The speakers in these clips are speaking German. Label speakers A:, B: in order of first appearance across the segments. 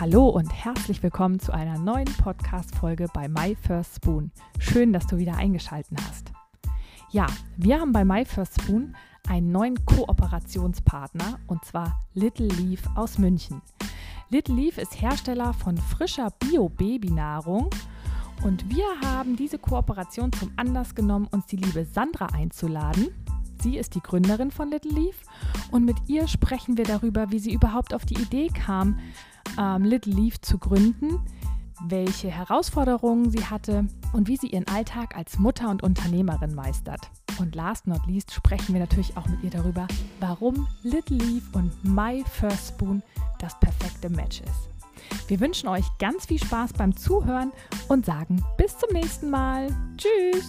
A: Hallo und herzlich willkommen zu einer neuen Podcast-Folge bei My First Spoon. Schön, dass du wieder eingeschaltet hast. Ja, wir haben bei My First Spoon einen neuen Kooperationspartner und zwar Little Leaf aus München. Little Leaf ist Hersteller von frischer Bio-Babynahrung und wir haben diese Kooperation zum Anlass genommen, uns die liebe Sandra einzuladen. Sie ist die Gründerin von Little Leaf und mit ihr sprechen wir darüber, wie sie überhaupt auf die Idee kam, ähm, Little Leaf zu gründen, welche Herausforderungen sie hatte und wie sie ihren Alltag als Mutter und Unternehmerin meistert. Und last not least sprechen wir natürlich auch mit ihr darüber, warum Little Leaf und My First Spoon das perfekte Match ist. Wir wünschen euch ganz viel Spaß beim Zuhören und sagen bis zum nächsten Mal. Tschüss!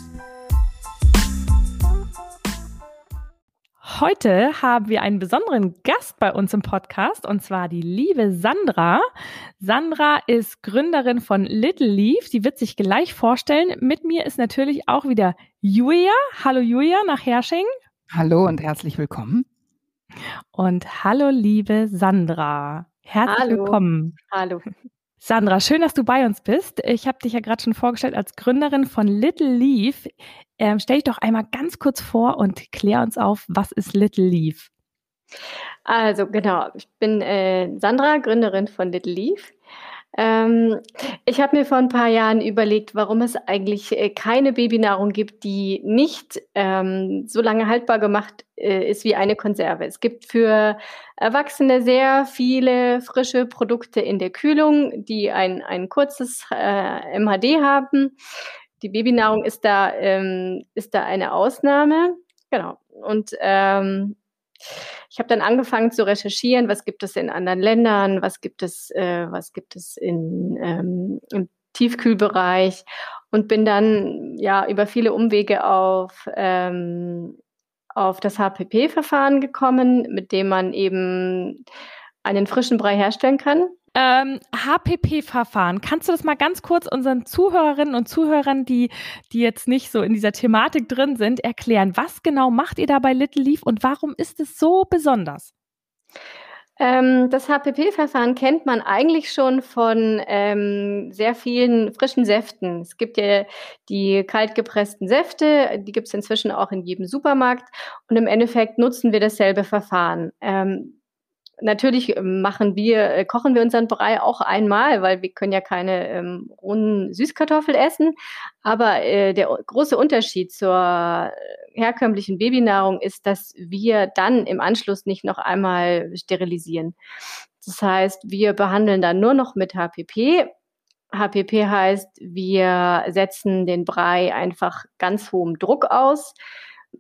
A: Heute haben wir einen besonderen Gast bei uns im Podcast und zwar die liebe Sandra. Sandra ist Gründerin von Little Leaf. Die wird sich gleich vorstellen. Mit mir ist natürlich auch wieder Julia. Hallo Julia nach Hersching.
B: Hallo und herzlich willkommen.
A: Und hallo liebe Sandra. Herzlich hallo. willkommen.
C: Hallo.
A: Sandra, schön, dass du bei uns bist. Ich habe dich ja gerade schon vorgestellt als Gründerin von Little Leaf. Ähm, stell dich doch einmal ganz kurz vor und klär uns auf, was ist Little Leaf?
C: Also genau, ich bin äh, Sandra, Gründerin von Little Leaf. Ähm, ich habe mir vor ein paar Jahren überlegt, warum es eigentlich äh, keine Babynahrung gibt, die nicht ähm, so lange haltbar gemacht äh, ist wie eine Konserve. Es gibt für Erwachsene sehr viele frische Produkte in der Kühlung, die ein, ein kurzes äh, MHD haben. Die Babynahrung ist da, ähm, ist da eine Ausnahme. Genau. Und ähm, ich habe dann angefangen zu recherchieren, was gibt es in anderen Ländern, was gibt es, äh, was gibt es in, ähm, im Tiefkühlbereich und bin dann ja über viele Umwege auf, ähm, auf das HPP-Verfahren gekommen, mit dem man eben einen frischen Brei herstellen kann.
A: Ähm, HPP-Verfahren. Kannst du das mal ganz kurz unseren Zuhörerinnen und Zuhörern, die, die jetzt nicht so in dieser Thematik drin sind, erklären? Was genau macht ihr da bei Little Leaf und warum ist es so besonders?
C: Ähm, das HPP-Verfahren kennt man eigentlich schon von ähm, sehr vielen frischen Säften. Es gibt ja die kaltgepressten Säfte, die gibt es inzwischen auch in jedem Supermarkt. Und im Endeffekt nutzen wir dasselbe Verfahren. Ähm, Natürlich ähm, machen wir, äh, kochen wir unseren Brei auch einmal, weil wir können ja keine ähm, rohen Süßkartoffel essen. Aber äh, der große Unterschied zur herkömmlichen Babynahrung ist, dass wir dann im Anschluss nicht noch einmal sterilisieren. Das heißt, wir behandeln dann nur noch mit HPP. HPP heißt, wir setzen den Brei einfach ganz hohem Druck aus,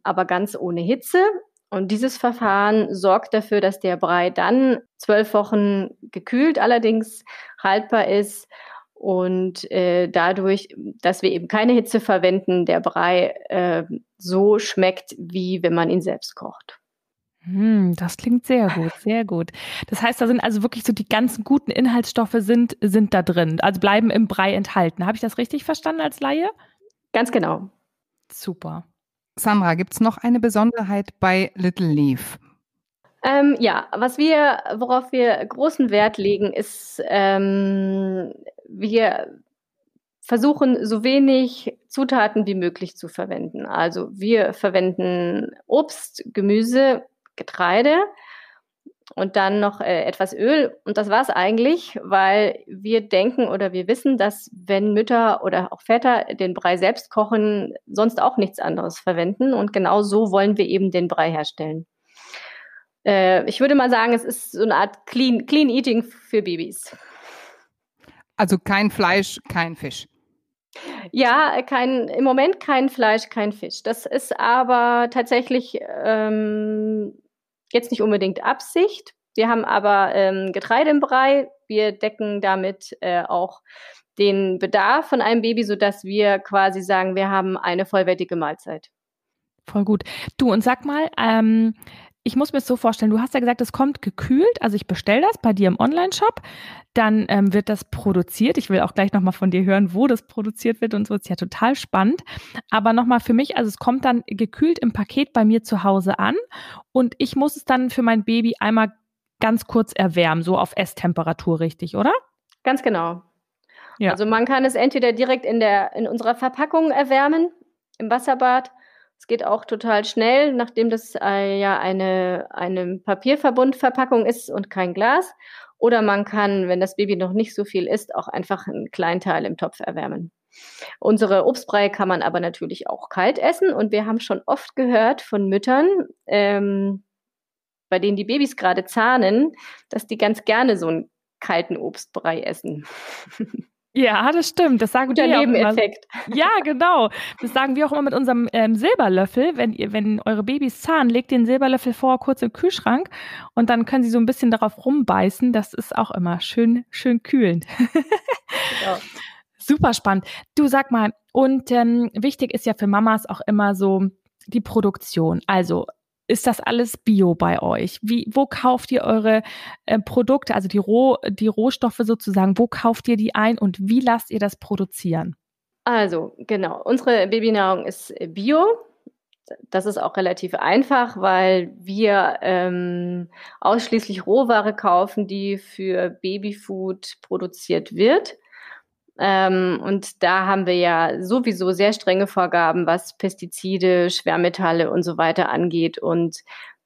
C: aber ganz ohne Hitze. Und dieses Verfahren sorgt dafür, dass der Brei dann zwölf Wochen gekühlt allerdings haltbar ist und äh, dadurch, dass wir eben keine Hitze verwenden, der Brei äh, so schmeckt, wie wenn man ihn selbst kocht.
A: Hm, das klingt sehr gut, sehr gut. Das heißt, da sind also wirklich so die ganzen guten Inhaltsstoffe sind, sind da drin, also bleiben im Brei enthalten. Habe ich das richtig verstanden als Laie?
C: Ganz genau.
A: Super.
B: Sandra, gibt es noch eine Besonderheit bei Little Leaf?
C: Ähm, ja, was wir, worauf wir großen Wert legen, ist, ähm, wir versuchen so wenig Zutaten wie möglich zu verwenden. Also wir verwenden Obst, Gemüse, Getreide und dann noch äh, etwas Öl. Und das war's eigentlich, weil wir denken oder wir wissen, dass wenn Mütter oder auch Väter den Brei selbst kochen, sonst auch nichts anderes verwenden. Und genau so wollen wir eben den Brei herstellen. Äh, ich würde mal sagen, es ist so eine Art Clean, Clean Eating für Babys.
B: Also kein Fleisch, kein Fisch.
C: Ja, kein, im Moment kein Fleisch, kein Fisch. Das ist aber tatsächlich ähm, Jetzt nicht unbedingt Absicht. Wir haben aber ähm, Getreide im Brei. Wir decken damit äh, auch den Bedarf von einem Baby, sodass wir quasi sagen, wir haben eine vollwertige Mahlzeit.
A: Voll gut. Du, und sag mal, ähm, ich muss mir es so vorstellen, du hast ja gesagt, es kommt gekühlt, also ich bestelle das bei dir im Online-Shop, dann ähm, wird das produziert. Ich will auch gleich nochmal von dir hören, wo das produziert wird und so, ist ja total spannend. Aber nochmal für mich, also es kommt dann gekühlt im Paket bei mir zu Hause an und ich muss es dann für mein Baby einmal ganz kurz erwärmen, so auf Esstemperatur, richtig, oder?
C: Ganz genau. Ja. Also man kann es entweder direkt in, der, in unserer Verpackung erwärmen, im Wasserbad. Es geht auch total schnell, nachdem das äh, ja eine, eine Papierverbundverpackung ist und kein Glas. Oder man kann, wenn das Baby noch nicht so viel isst, auch einfach einen kleinen Teil im Topf erwärmen. Unsere Obstbrei kann man aber natürlich auch kalt essen und wir haben schon oft gehört von Müttern, ähm, bei denen die Babys gerade zahnen, dass die ganz gerne so einen kalten Obstbrei essen.
A: Ja, das stimmt. Das sagen
C: Guter
A: wir
C: Nebeneffekt.
A: auch immer. Ja, genau. Das sagen wir auch immer mit unserem ähm, Silberlöffel. Wenn ihr, wenn eure Babys zahnen, legt den Silberlöffel vor kurz im Kühlschrank und dann können sie so ein bisschen darauf rumbeißen. Das ist auch immer schön, schön kühlend. Genau. Super spannend. Du sag mal, und ähm, wichtig ist ja für Mamas auch immer so die Produktion. Also ist das alles Bio bei euch? Wie, wo kauft ihr eure äh, Produkte, also die, Roh, die Rohstoffe sozusagen, wo kauft ihr die ein und wie lasst ihr das produzieren?
C: Also, genau, unsere Babynahrung ist Bio. Das ist auch relativ einfach, weil wir ähm, ausschließlich Rohware kaufen, die für Babyfood produziert wird. Ähm, und da haben wir ja sowieso sehr strenge Vorgaben, was Pestizide, Schwermetalle und so weiter angeht. Und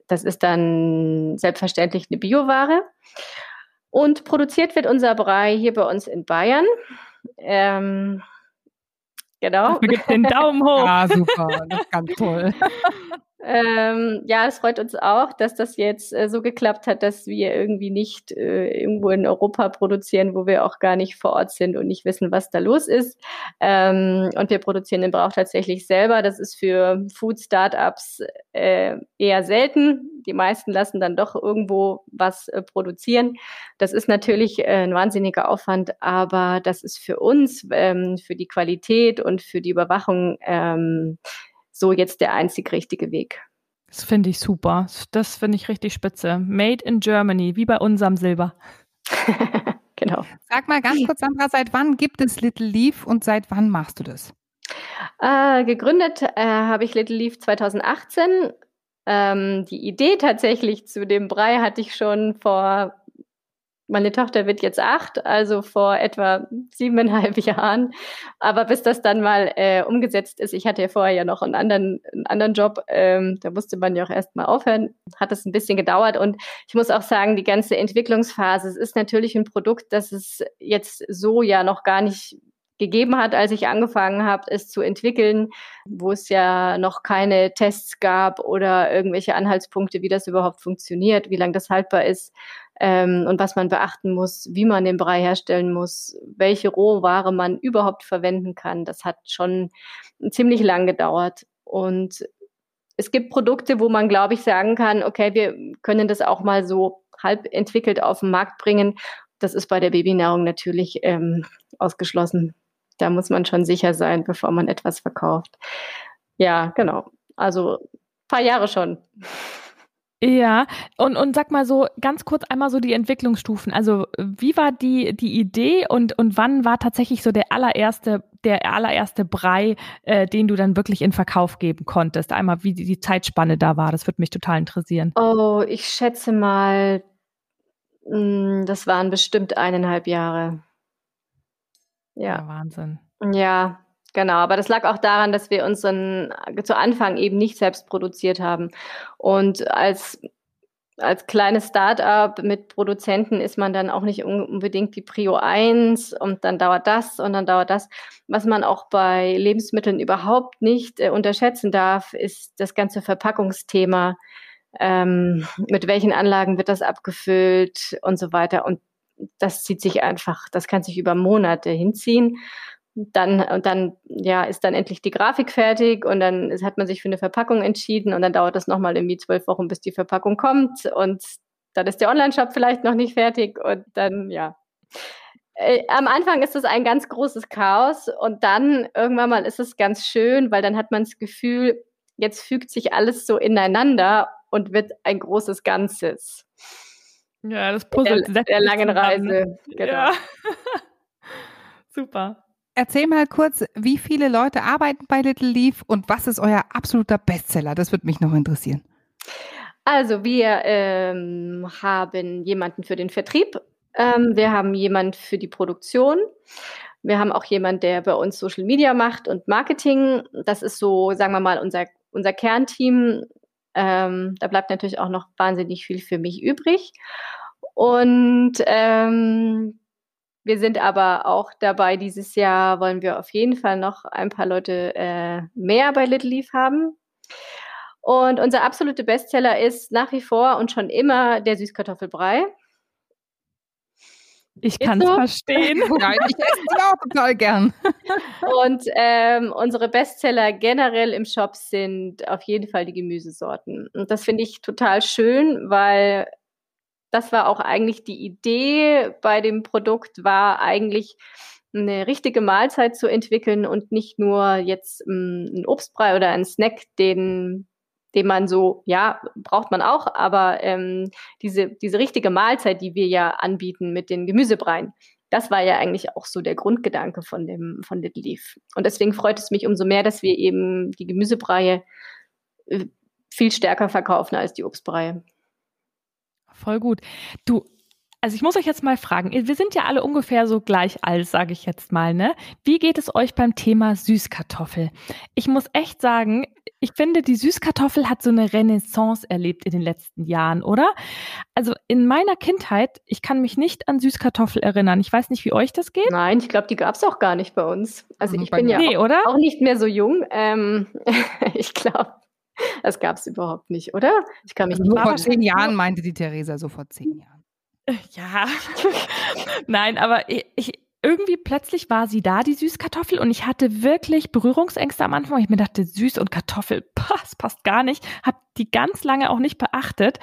C: das ist dann selbstverständlich eine Bioware. Und produziert wird unser Brei hier bei uns in Bayern. Ähm, genau.
A: Gibt den Daumen hoch.
B: Ja, super. Das ist ganz toll.
C: Ähm, ja, es freut uns auch, dass das jetzt äh, so geklappt hat, dass wir irgendwie nicht äh, irgendwo in Europa produzieren, wo wir auch gar nicht vor Ort sind und nicht wissen, was da los ist. Ähm, und wir produzieren den Brauch tatsächlich selber. Das ist für Food-Startups äh, eher selten. Die meisten lassen dann doch irgendwo was äh, produzieren. Das ist natürlich äh, ein wahnsinniger Aufwand, aber das ist für uns, ähm, für die Qualität und für die Überwachung ähm, so jetzt der einzig richtige Weg.
A: Das finde ich super. Das finde ich richtig spitze. Made in Germany, wie bei unserem Silber.
C: genau.
B: Sag mal ganz kurz, Sandra, seit wann gibt es Little Leaf und seit wann machst du das?
C: Äh, gegründet äh, habe ich Little Leaf 2018. Ähm, die Idee tatsächlich zu dem Brei hatte ich schon vor meine Tochter wird jetzt acht, also vor etwa siebeneinhalb Jahren. Aber bis das dann mal äh, umgesetzt ist, ich hatte ja vorher ja noch einen anderen, einen anderen Job, ähm, da musste man ja auch erst mal aufhören, hat es ein bisschen gedauert. Und ich muss auch sagen, die ganze Entwicklungsphase, es ist natürlich ein Produkt, das es jetzt so ja noch gar nicht gegeben hat, als ich angefangen habe, es zu entwickeln, wo es ja noch keine Tests gab oder irgendwelche Anhaltspunkte, wie das überhaupt funktioniert, wie lange das haltbar ist ähm, und was man beachten muss, wie man den Brei herstellen muss, welche Rohware man überhaupt verwenden kann. Das hat schon ziemlich lang gedauert. Und es gibt Produkte, wo man, glaube ich, sagen kann, okay, wir können das auch mal so halb entwickelt auf den Markt bringen. Das ist bei der Babynährung natürlich ähm, ausgeschlossen. Da muss man schon sicher sein, bevor man etwas verkauft. Ja, genau. Also paar Jahre schon.
A: Ja, und, und sag mal so ganz kurz einmal so die Entwicklungsstufen. Also wie war die, die Idee und, und wann war tatsächlich so der allererste, der allererste Brei, äh, den du dann wirklich in Verkauf geben konntest? Einmal, wie die, die Zeitspanne da war, das würde mich total interessieren.
C: Oh, ich schätze mal, mh, hm, das waren bestimmt eineinhalb Jahre.
A: Ja. ja Wahnsinn.
C: Ja, Genau, aber das lag auch daran, dass wir uns dann zu Anfang eben nicht selbst produziert haben. Und als, als kleines Start-up mit Produzenten ist man dann auch nicht unbedingt die Prio 1 und dann dauert das und dann dauert das. Was man auch bei Lebensmitteln überhaupt nicht äh, unterschätzen darf, ist das ganze Verpackungsthema. Ähm, mit welchen Anlagen wird das abgefüllt und so weiter. Und das zieht sich einfach, das kann sich über Monate hinziehen dann, und dann, ja, ist dann endlich die Grafik fertig und dann hat man sich für eine Verpackung entschieden und dann dauert das nochmal irgendwie zwölf Wochen, bis die Verpackung kommt und dann ist der Online-Shop vielleicht noch nicht fertig und dann, ja. Äh, am Anfang ist es ein ganz großes Chaos und dann irgendwann mal ist es ganz schön, weil dann hat man das Gefühl, jetzt fügt sich alles so ineinander und wird ein großes Ganzes.
A: Ja, das Puzzle
C: der, der langen Reise.
A: Genau. Ja. Super.
B: Erzähl mal kurz, wie viele Leute arbeiten bei Little Leaf und was ist euer absoluter Bestseller? Das würde mich noch interessieren.
C: Also wir ähm, haben jemanden für den Vertrieb Ähm, wir haben jemand für die Produktion. Wir haben auch jemand, der bei uns Social Media macht und Marketing. Das ist so, sagen wir mal, unser, unser Kernteam. Ähm, da bleibt natürlich auch noch wahnsinnig viel für mich übrig. Und ähm, wir sind aber auch dabei, dieses Jahr wollen wir auf jeden Fall noch ein paar Leute äh, mehr bei Little Leaf haben. Und unser absolute Bestseller ist nach wie vor und schon immer der Süßkartoffelbrei.
A: Ich kann es so? verstehen.
B: Nein, ich esse die auch total gern.
C: Und ähm, unsere Bestseller generell im Shop sind auf jeden Fall die Gemüsesorten. Und das finde ich total schön, weil das war auch eigentlich die Idee bei dem Produkt, war eigentlich eine richtige Mahlzeit zu entwickeln und nicht nur jetzt ähm, ein Obstbrei oder ein Snack, den den man so, ja, braucht man auch, aber ähm, diese, diese richtige Mahlzeit, die wir ja anbieten mit den Gemüsebreien, das war ja eigentlich auch so der Grundgedanke von dem von Little Leaf. Und deswegen freut es mich umso mehr, dass wir eben die Gemüsebreie äh, viel stärker verkaufen als die Obstbreie.
A: Voll gut. Du, also ich muss euch jetzt mal fragen, wir sind ja alle ungefähr so gleich alt, sage ich jetzt mal, ne? Wie geht es euch beim Thema Süßkartoffel? Ich muss echt sagen, ich finde, die Süßkartoffel hat so eine Renaissance erlebt in den letzten Jahren, oder? Also in meiner Kindheit, ich kann mich nicht an Süßkartoffel erinnern. Ich weiß nicht, wie euch das geht.
C: Nein, ich glaube, die gab es auch gar nicht bei uns. Also mhm, ich bin ja nee, auch, auch, nicht mehr so jung. Ähm, ich glaube, das gab es überhaupt nicht, oder?
B: Ich kann mich also nicht vor zehn Jahren meinte die Theresa, so vor zehn Jahren.
A: Ja, nein, aber ich, ich, irgendwie plötzlich war sie da, die Süßkartoffel, und ich hatte wirklich Berührungsängste am Anfang. Ich mir dachte, süß und Kartoffel, das passt gar nicht. Hab die ganz lange auch nicht beachtet.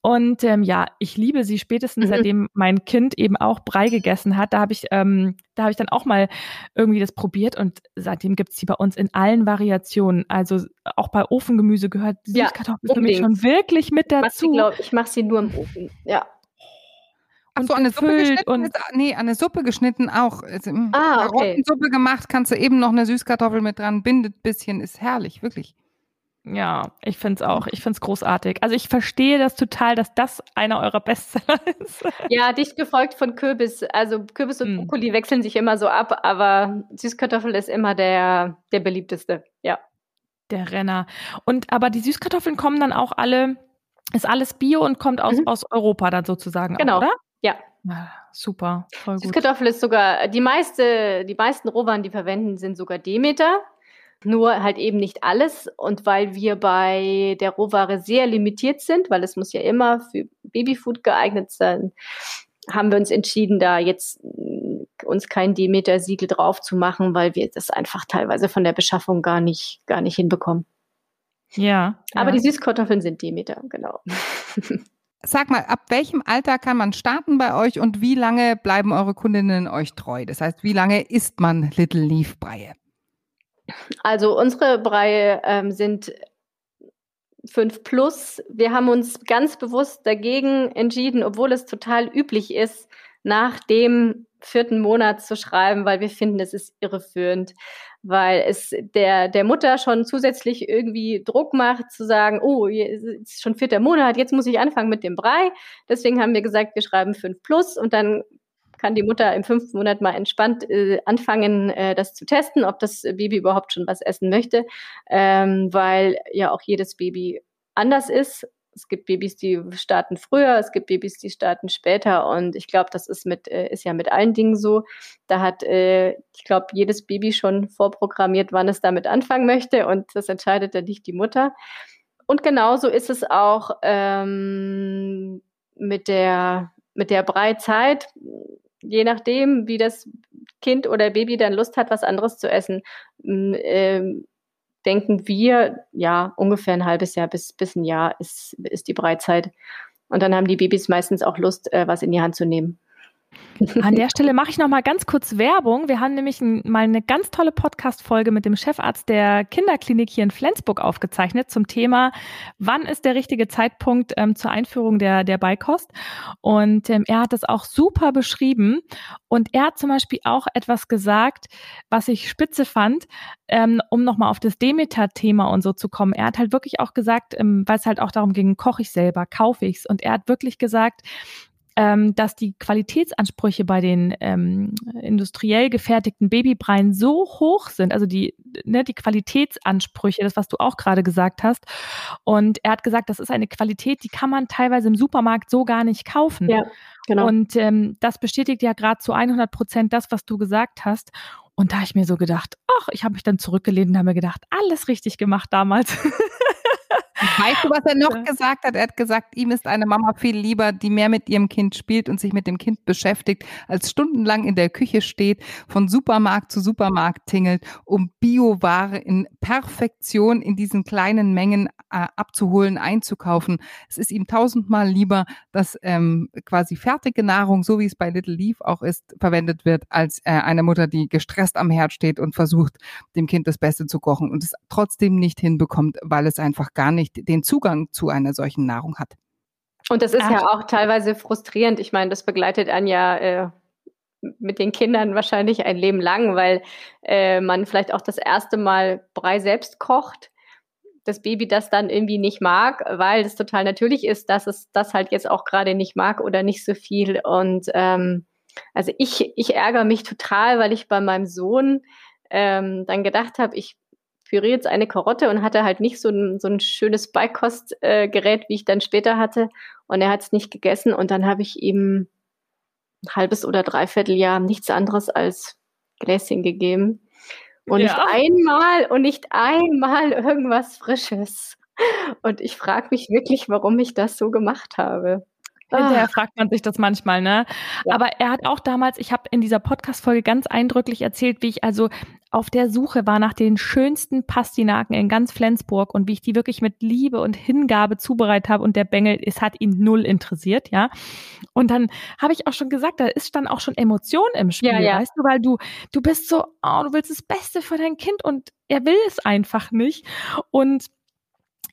A: Und ähm, ja, ich liebe sie spätestens mhm. seitdem mein Kind eben auch Brei gegessen hat. Da habe ich, ähm, da habe ich dann auch mal irgendwie das probiert und seitdem gibt es die bei uns in allen Variationen. Also auch bei Ofengemüse gehört Süßkartoffel ja, für mich schon wirklich mit dazu.
C: Ich, glaub, ich mache sie nur im Ofen. Ja.
B: Ach so, eine Suppe geschnitten? Und nee, eine Suppe geschnitten auch. Also, ah, okay. Suppe gemacht, kannst du eben noch eine Süßkartoffel mit dran, bindet ein bisschen, ist herrlich, wirklich.
A: Ja, ich finde es auch. Ich finde es großartig. Also ich verstehe das total, dass das einer eurer Bestseller ist.
C: Ja, dicht gefolgt von Kürbis. Also Kürbis und mm. Brokkoli wechseln sich immer so ab, aber Süßkartoffel ist immer der, der beliebteste, ja.
A: Der Renner. Und aber die Süßkartoffeln kommen dann auch alle, ist alles Bio und kommt aus, mhm. aus Europa dann sozusagen,
C: genau.
A: Auch, oder?
C: Ja.
A: Ah, super,
C: voll gut. Süßkartoffel ist sogar, die meiste, die meisten Rohwaren, die verwenden, sind sogar Demeter. Nur halt eben nicht alles. Und weil wir bei der Rohware sehr limitiert sind, weil es muss ja immer für Babyfood geeignet sein, haben wir uns entschieden, da jetzt mm, uns kein Demeter-Siegel drauf zu machen, weil wir das einfach teilweise von der Beschaffung gar nicht, gar nicht hinbekommen.
A: Ja.
C: Aber
A: ja.
C: die Süßkartoffeln sind Demeter, genau.
B: Sag mal, ab welchem Alter kann man starten bei euch und wie lange bleiben eure Kundinnen euch treu? Das heißt, wie lange isst man Little Leaf Breie?
C: Also unsere Breie ähm, sind 5 plus. Wir haben uns ganz bewusst dagegen entschieden, obwohl es total üblich ist, nach dem vierten Monat zu schreiben, weil wir finden, es ist irreführend, weil es der, der Mutter schon zusätzlich irgendwie Druck macht, zu sagen, oh, es ist schon vierter Monat, jetzt muss ich anfangen mit dem Brei. Deswegen haben wir gesagt, wir schreiben 5 plus und dann kann die Mutter im fünften Monat mal entspannt äh, anfangen, äh, das zu testen, ob das Baby überhaupt schon was essen möchte, ähm, weil ja auch jedes Baby anders ist. Es gibt Babys, die starten früher, es gibt Babys, die starten später und ich glaube, das ist mit äh, ist ja mit allen Dingen so. Da hat äh, ich glaube jedes Baby schon vorprogrammiert, wann es damit anfangen möchte und das entscheidet dann nicht die Mutter. Und genauso ist es auch ähm, mit der mit der Breizeit je nachdem, wie das Kind oder Baby dann Lust hat, was anderes zu essen, äh, denken wir, ja, ungefähr ein halbes Jahr bis, bis ein Jahr ist, ist die Breizeit. Und dann haben die Babys meistens auch Lust, äh, was in die Hand zu nehmen.
A: An der Stelle mache ich noch mal ganz kurz Werbung. Wir haben nämlich ein, mal eine ganz tolle Podcast-Folge mit dem Chefarzt der Kinderklinik hier in Flensburg aufgezeichnet zum Thema, wann ist der richtige Zeitpunkt ähm, zur Einführung der, der Beikost. Und ähm, er hat das auch super beschrieben. Und er hat zum Beispiel auch etwas gesagt, was ich spitze fand, ähm, um nochmal auf das Demeter-Thema und so zu kommen. Er hat halt wirklich auch gesagt, ähm, weil es halt auch darum ging, koche ich selber, kaufe ich es. Und er hat wirklich gesagt, ähm, dass die Qualitätsansprüche bei den ähm, industriell gefertigten Babybreien so hoch sind, also die, ne, die Qualitätsansprüche, das, was du auch gerade gesagt hast. Und er hat gesagt, das ist eine Qualität, die kann man teilweise im Supermarkt so gar nicht kaufen. Ja, genau. Und ähm, das bestätigt ja gerade zu 100 Prozent das, was du gesagt hast. Und da habe ich mir so gedacht, ach, ich habe mich dann zurückgelehnt und habe mir gedacht, alles richtig gemacht damals.
B: Weißt du, was er noch gesagt hat? Er hat gesagt, ihm ist eine Mama viel lieber, die mehr mit ihrem Kind spielt und sich mit dem Kind beschäftigt, als stundenlang in der Küche steht, von Supermarkt zu Supermarkt tingelt, um Bioware in Perfektion in diesen kleinen Mengen äh, abzuholen, einzukaufen. Es ist ihm tausendmal lieber, dass ähm, quasi fertige Nahrung, so wie es bei Little Leaf auch ist, verwendet wird, als äh, eine Mutter, die gestresst am Herd steht und versucht, dem Kind das Beste zu kochen und es trotzdem nicht hinbekommt, weil es einfach gar nicht nicht den Zugang zu einer solchen Nahrung hat.
C: Und das ist Ach. ja auch teilweise frustrierend. Ich meine, das begleitet einen ja äh, mit den Kindern wahrscheinlich ein Leben lang, weil äh, man vielleicht auch das erste Mal Brei selbst kocht. Das Baby das dann irgendwie nicht mag, weil es total natürlich ist, dass es das halt jetzt auch gerade nicht mag oder nicht so viel. Und ähm, also ich, ich ärgere mich total, weil ich bei meinem Sohn ähm, dann gedacht habe, ich püriere jetzt eine Karotte und hatte halt nicht so ein, so ein schönes Beikostgerät, äh, wie ich dann später hatte. Und er hat es nicht gegessen und dann habe ich ihm ein halbes oder dreiviertel Jahr nichts anderes als Gläschen gegeben. Und ja. nicht einmal und nicht einmal irgendwas Frisches. Und ich frage mich wirklich, warum ich das so gemacht habe.
A: Hinterher ah. fragt man sich das manchmal, ne? Ja. Aber er hat auch damals, ich habe in dieser Podcast-Folge ganz eindrücklich erzählt, wie ich also auf der Suche war nach den schönsten Pastinaken in ganz Flensburg und wie ich die wirklich mit Liebe und Hingabe zubereitet habe und der Bengel, es hat ihn null interessiert, ja. Und dann habe ich auch schon gesagt, da ist dann auch schon Emotion im Spiel, ja, ja. weißt du, weil du, du bist so, oh, du willst das Beste für dein Kind und er will es einfach nicht. Und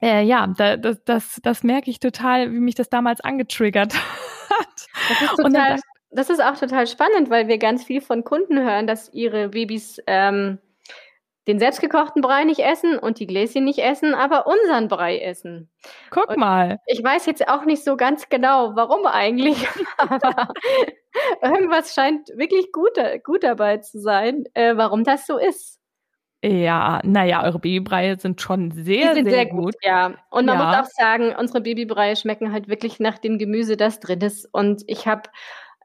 A: äh, ja, da, das, das, das merke ich total, wie mich das damals angetriggert hat.
C: Das ist, total, das ist auch total spannend, weil wir ganz viel von Kunden hören, dass ihre Babys ähm, den selbstgekochten Brei nicht essen und die Gläschen nicht essen, aber unseren Brei essen.
A: Guck und mal.
C: Ich weiß jetzt auch nicht so ganz genau, warum eigentlich, aber irgendwas scheint wirklich gut, gut dabei zu sein, äh, warum das so ist.
A: Ja, naja, eure Babybreie sind schon sehr, Die sind sehr, sehr gut. gut.
C: Ja, und man ja. muss auch sagen, unsere Babybreie schmecken halt wirklich nach dem Gemüse, das drin ist. Und ich habe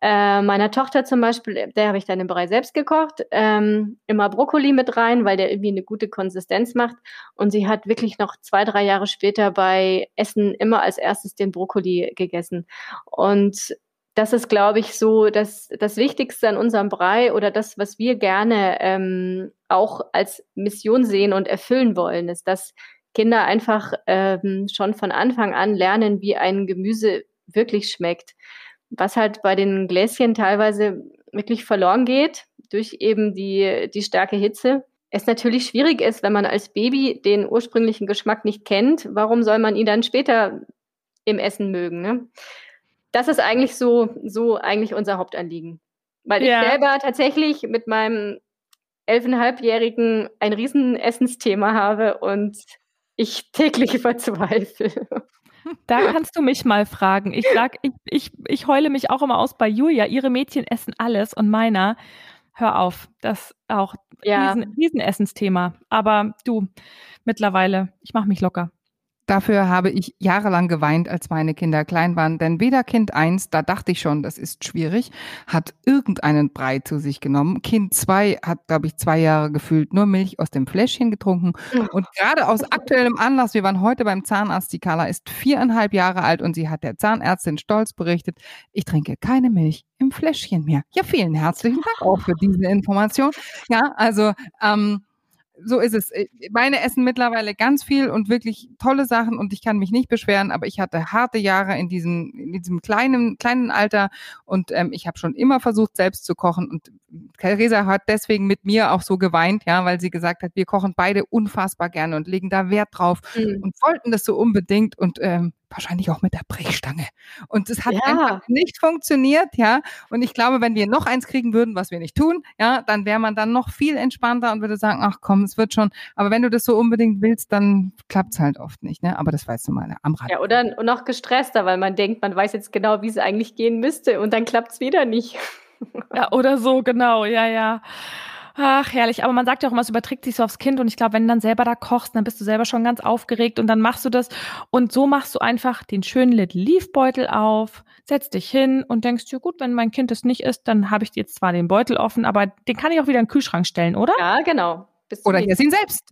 C: äh, meiner Tochter zum Beispiel, der habe ich dann den Brei selbst gekocht, ähm, immer Brokkoli mit rein, weil der irgendwie eine gute Konsistenz macht. Und sie hat wirklich noch zwei, drei Jahre später bei Essen immer als erstes den Brokkoli gegessen. Und das ist, glaube ich, so das, das Wichtigste an unserem Brei oder das, was wir gerne ähm, auch als Mission sehen und erfüllen wollen, ist, dass Kinder einfach ähm, schon von Anfang an lernen, wie ein Gemüse wirklich schmeckt. Was halt bei den Gläschen teilweise wirklich verloren geht durch eben die, die starke Hitze. Es natürlich schwierig ist, wenn man als Baby den ursprünglichen Geschmack nicht kennt, warum soll man ihn dann später im Essen mögen? Ne? Das ist eigentlich so, so eigentlich unser Hauptanliegen. Weil ja. ich selber tatsächlich mit meinem elfeinhalbjährigen ein riesen Essensthema habe und ich täglich verzweifle.
A: Da kannst du mich mal fragen. Ich sag, ich, ich, ich heule mich auch immer aus bei Julia. Ihre Mädchen essen alles und meiner, hör auf, das auch ja. riesen, Riesenessensthema. Aber du, mittlerweile, ich mache mich locker.
B: Dafür habe ich jahrelang geweint, als meine Kinder klein waren, denn weder Kind 1, da dachte ich schon, das ist schwierig, hat irgendeinen Brei zu sich genommen. Kind 2 hat, glaube ich, zwei Jahre gefühlt nur Milch aus dem Fläschchen getrunken. Und gerade aus aktuellem Anlass, wir waren heute beim Zahnarzt, die Carla ist viereinhalb Jahre alt und sie hat der Zahnärztin stolz berichtet, ich trinke keine Milch im Fläschchen mehr. Ja, vielen herzlichen Dank auch für diese Information. Ja, also ähm, so ist es. Äh, meine essen mittlerweile ganz viel und wirklich tolle Sachen und ich kann mich nicht beschweren, aber ich hatte harte Jahre in diesem, in diesem kleinen, kleinen Alter und ähm, ich habe schon immer versucht, selbst zu kochen und Theresa hat deswegen mit mir auch so geweint, ja, weil sie gesagt hat, wir kochen beide unfassbar gerne und legen da Wert drauf mhm. und wollten das so unbedingt und ähm, wahrscheinlich auch mit der Brechstange. Und es hat ja. einfach nicht funktioniert, ja. Und ich glaube, wenn wir noch eins kriegen würden, was wir nicht tun, ja, dann wäre man dann noch viel entspannter und würde sagen, ach komm, es wird schon. Aber wenn du das so unbedingt willst, dann klappt es halt oft nicht, ne? Aber das weißt du mal am Rad.
C: Ja, oder noch gestresster, weil man denkt, man weiß jetzt genau, wie es eigentlich gehen müsste und dann klappt es wieder nicht.
A: Ja, oder so, genau, ja, ja. Ach, herrlich. Aber man sagt ja auch immer, es überträgt sich so aufs Kind. Und ich glaube, wenn du dann selber da kochst, dann bist du selber schon ganz aufgeregt und dann machst du das. Und so machst du einfach den schönen Little Leaf Beutel auf, setzt dich hin und denkst, ja gut, wenn mein Kind es nicht isst, dann habe ich jetzt zwar den Beutel offen, aber den kann ich auch wieder in den Kühlschrank stellen, oder?
C: Ja, genau.
B: oder ich esse ihn selbst.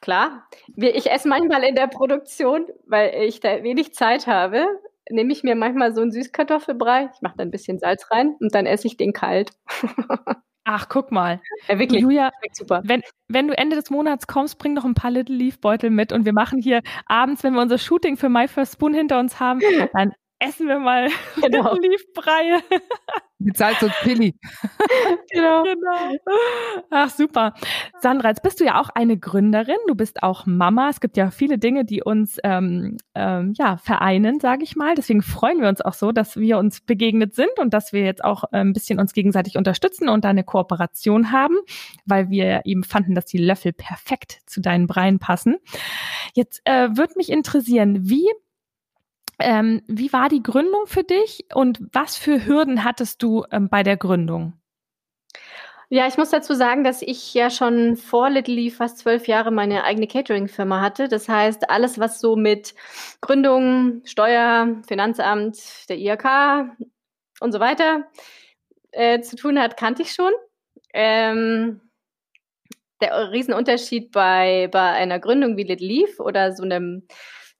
C: Klar. Ich esse manchmal in der Produktion, weil ich da wenig Zeit habe, nehme ich mir manchmal so einen Süßkartoffelbrei, ich mache da ein bisschen Salz rein und dann esse ich den kalt.
A: Ach, guck mal.
C: Ja, wirklich.
A: Julia, super. Wenn, wenn du Ende des Monats kommst, bring noch ein paar Little Leaf Beutel mit und wir machen hier abends, wenn wir unser Shooting für My First Spoon hinter uns haben, dann essen wir mal genau. Breie.
B: Mit Salz und Chili.
A: genau. genau. Ach, super. Sandra, jetzt bist du ja auch eine Gründerin. Du bist auch Mama. Es gibt ja viele Dinge, die uns ähm, ähm, ja, vereinen, sage ich mal. Deswegen freuen wir uns auch so, dass wir uns begegnet sind und dass wir jetzt auch ein bisschen uns gegenseitig unterstützen und eine Kooperation haben, weil wir eben fanden, dass die Löffel perfekt zu deinen Breien passen. Jetzt äh, würde mich interessieren, wie ähm, wie war die Gründung für dich und was für Hürden hattest du ähm, bei der Gründung?
C: Ja, ich muss dazu sagen, dass ich ja schon vor Little Leaf fast zwölf Jahre meine eigene Catering-Firma hatte. Das heißt, alles, was so mit Gründung, Steuer, Finanzamt, der IHK und so weiter äh, zu tun hat, kannte ich schon. Ähm, der Riesenunterschied bei, bei einer Gründung wie Little Leaf oder so einem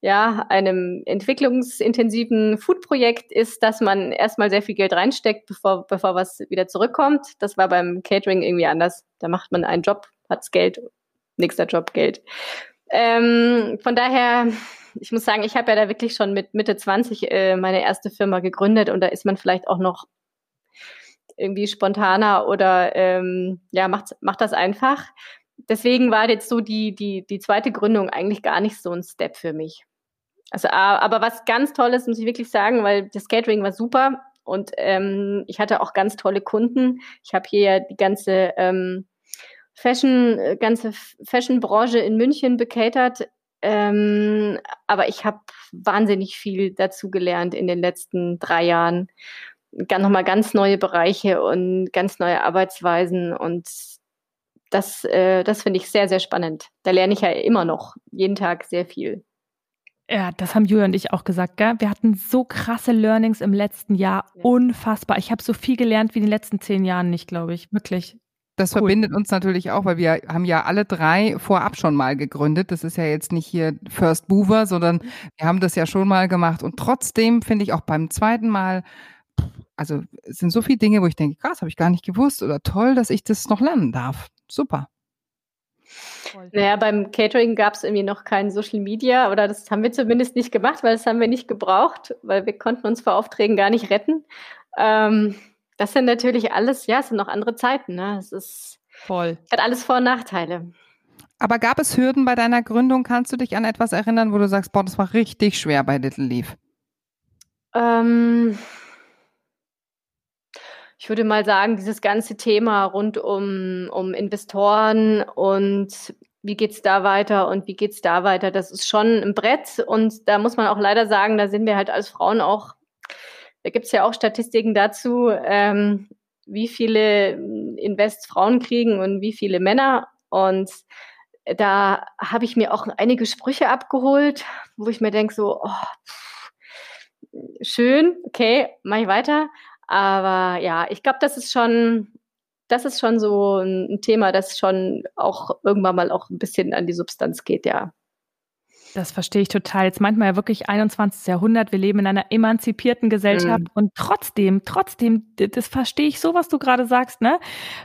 C: ja, einem entwicklungsintensiven Food-Projekt ist, dass man erstmal sehr viel Geld reinsteckt, bevor, bevor was wieder zurückkommt. Das war beim Catering irgendwie anders. Da macht man einen Job, hat's Geld, nächster Job Geld. Ähm, von daher, ich muss sagen, ich habe ja da wirklich schon mit Mitte 20 äh, meine erste Firma gegründet und da ist man vielleicht auch noch irgendwie spontaner oder ähm, ja, macht, macht das einfach. Deswegen war jetzt so die, die, die zweite Gründung eigentlich gar nicht so ein Step für mich. Also, aber was ganz Tolles, muss ich wirklich sagen, weil das Catering war super und ähm, ich hatte auch ganz tolle Kunden. Ich habe hier ja die ganze ähm, Fashion, äh, ganze Fashion-Branche in München bekatert. Ähm, aber ich habe wahnsinnig viel dazu gelernt in den letzten drei Jahren. Ganz nochmal ganz neue Bereiche und ganz neue Arbeitsweisen und das, äh, das finde ich sehr, sehr spannend. Da lerne ich ja immer noch jeden Tag sehr viel.
A: Ja, das haben Julia und ich auch gesagt. Gell? Wir hatten so krasse Learnings im letzten Jahr. Ja. Unfassbar. Ich habe so viel gelernt wie in den letzten zehn Jahren nicht, glaube ich. Wirklich.
B: Das cool. verbindet uns natürlich auch, weil wir haben ja alle drei vorab schon mal gegründet. Das ist ja jetzt nicht hier First Mover, sondern mhm. wir haben das ja schon mal gemacht. Und trotzdem finde ich auch beim zweiten Mal, also es sind so viele Dinge, wo ich denke, krass, habe ich gar nicht gewusst oder toll, dass ich das noch lernen darf. Super.
C: Naja, beim Catering gab es irgendwie noch kein Social Media oder das haben wir zumindest nicht gemacht, weil das haben wir nicht gebraucht, weil wir konnten uns vor Aufträgen gar nicht retten. Ähm, das sind natürlich alles, ja, es sind noch andere Zeiten. Ne? Es ist
A: voll.
C: Hat alles Vor- und Nachteile.
B: Aber gab es Hürden bei deiner Gründung? Kannst du dich an etwas erinnern, wo du sagst, boah, das war richtig schwer bei Little Leaf?
C: Ähm, ich würde mal sagen, dieses ganze Thema rund um, um Investoren und wie geht's da weiter und wie geht's da weiter, das ist schon ein Brett und da muss man auch leider sagen, da sind wir halt als Frauen auch, da gibt's ja auch Statistiken dazu, ähm, wie viele Invests Frauen kriegen und wie viele Männer und da habe ich mir auch einige Sprüche abgeholt, wo ich mir denke so, oh, schön, okay, mache ich weiter. Aber ja, ich glaube, das ist schon, das ist schon so ein Thema, das schon auch irgendwann mal auch ein bisschen an die Substanz geht, ja.
A: Das verstehe ich total. Jetzt meint man ja wirklich 21. Jahrhundert. Wir leben in einer emanzipierten Gesellschaft mhm. und trotzdem, trotzdem, das verstehe ich so, was du gerade sagst, ne?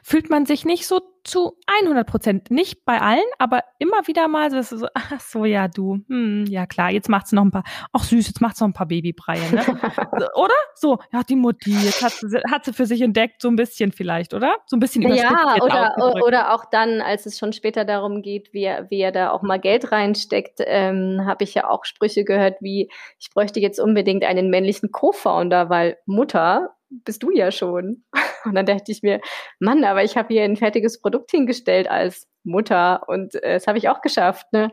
A: Fühlt man sich nicht so zu 100 Prozent. Nicht bei allen, aber immer wieder mal so, so ach so, ja, du, hm, ja klar, jetzt macht sie noch ein paar, ach süß, jetzt macht sie noch ein paar Babybreie, ne? oder? So, ja, die Mutti, jetzt hat sie, hat sie für sich entdeckt, so ein bisschen vielleicht, oder? So ein bisschen
C: Ja, oder, oder auch dann, als es schon später darum geht, wie er, wie er da auch mal Geld reinsteckt, ähm, habe ich ja auch Sprüche gehört, wie, ich bräuchte jetzt unbedingt einen männlichen Co-Founder, weil Mutter bist du ja schon. Und dann dachte ich mir, Mann, aber ich habe hier ein fertiges Produkt hingestellt als Mutter und äh, das habe ich auch geschafft. Ne?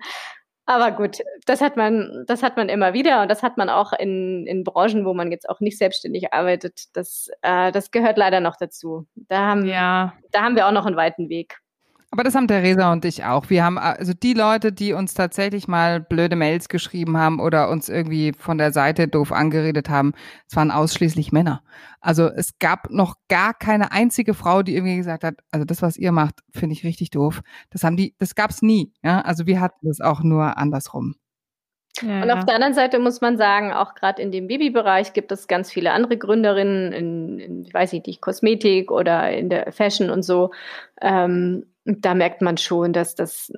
C: Aber gut, das hat man, das hat man immer wieder und das hat man auch in, in Branchen, wo man jetzt auch nicht selbstständig arbeitet. Das, äh, das gehört leider noch dazu. Da haben, ja. da haben wir auch noch einen weiten Weg.
B: Aber das haben Theresa und ich auch. Wir haben also die Leute, die uns tatsächlich mal blöde Mails geschrieben haben oder uns irgendwie von der Seite doof angeredet haben, es waren ausschließlich Männer. Also es gab noch gar keine einzige Frau, die irgendwie gesagt hat, also das, was ihr macht, finde ich richtig doof. Das haben die, das gab's nie. Ja, also wir hatten das auch nur andersrum.
C: Ja, und auf der anderen Seite muss man sagen, auch gerade in dem Babybereich gibt es ganz viele andere Gründerinnen in, in ich weiß nicht, Kosmetik oder in der Fashion und so. Ähm, da merkt man schon, dass das,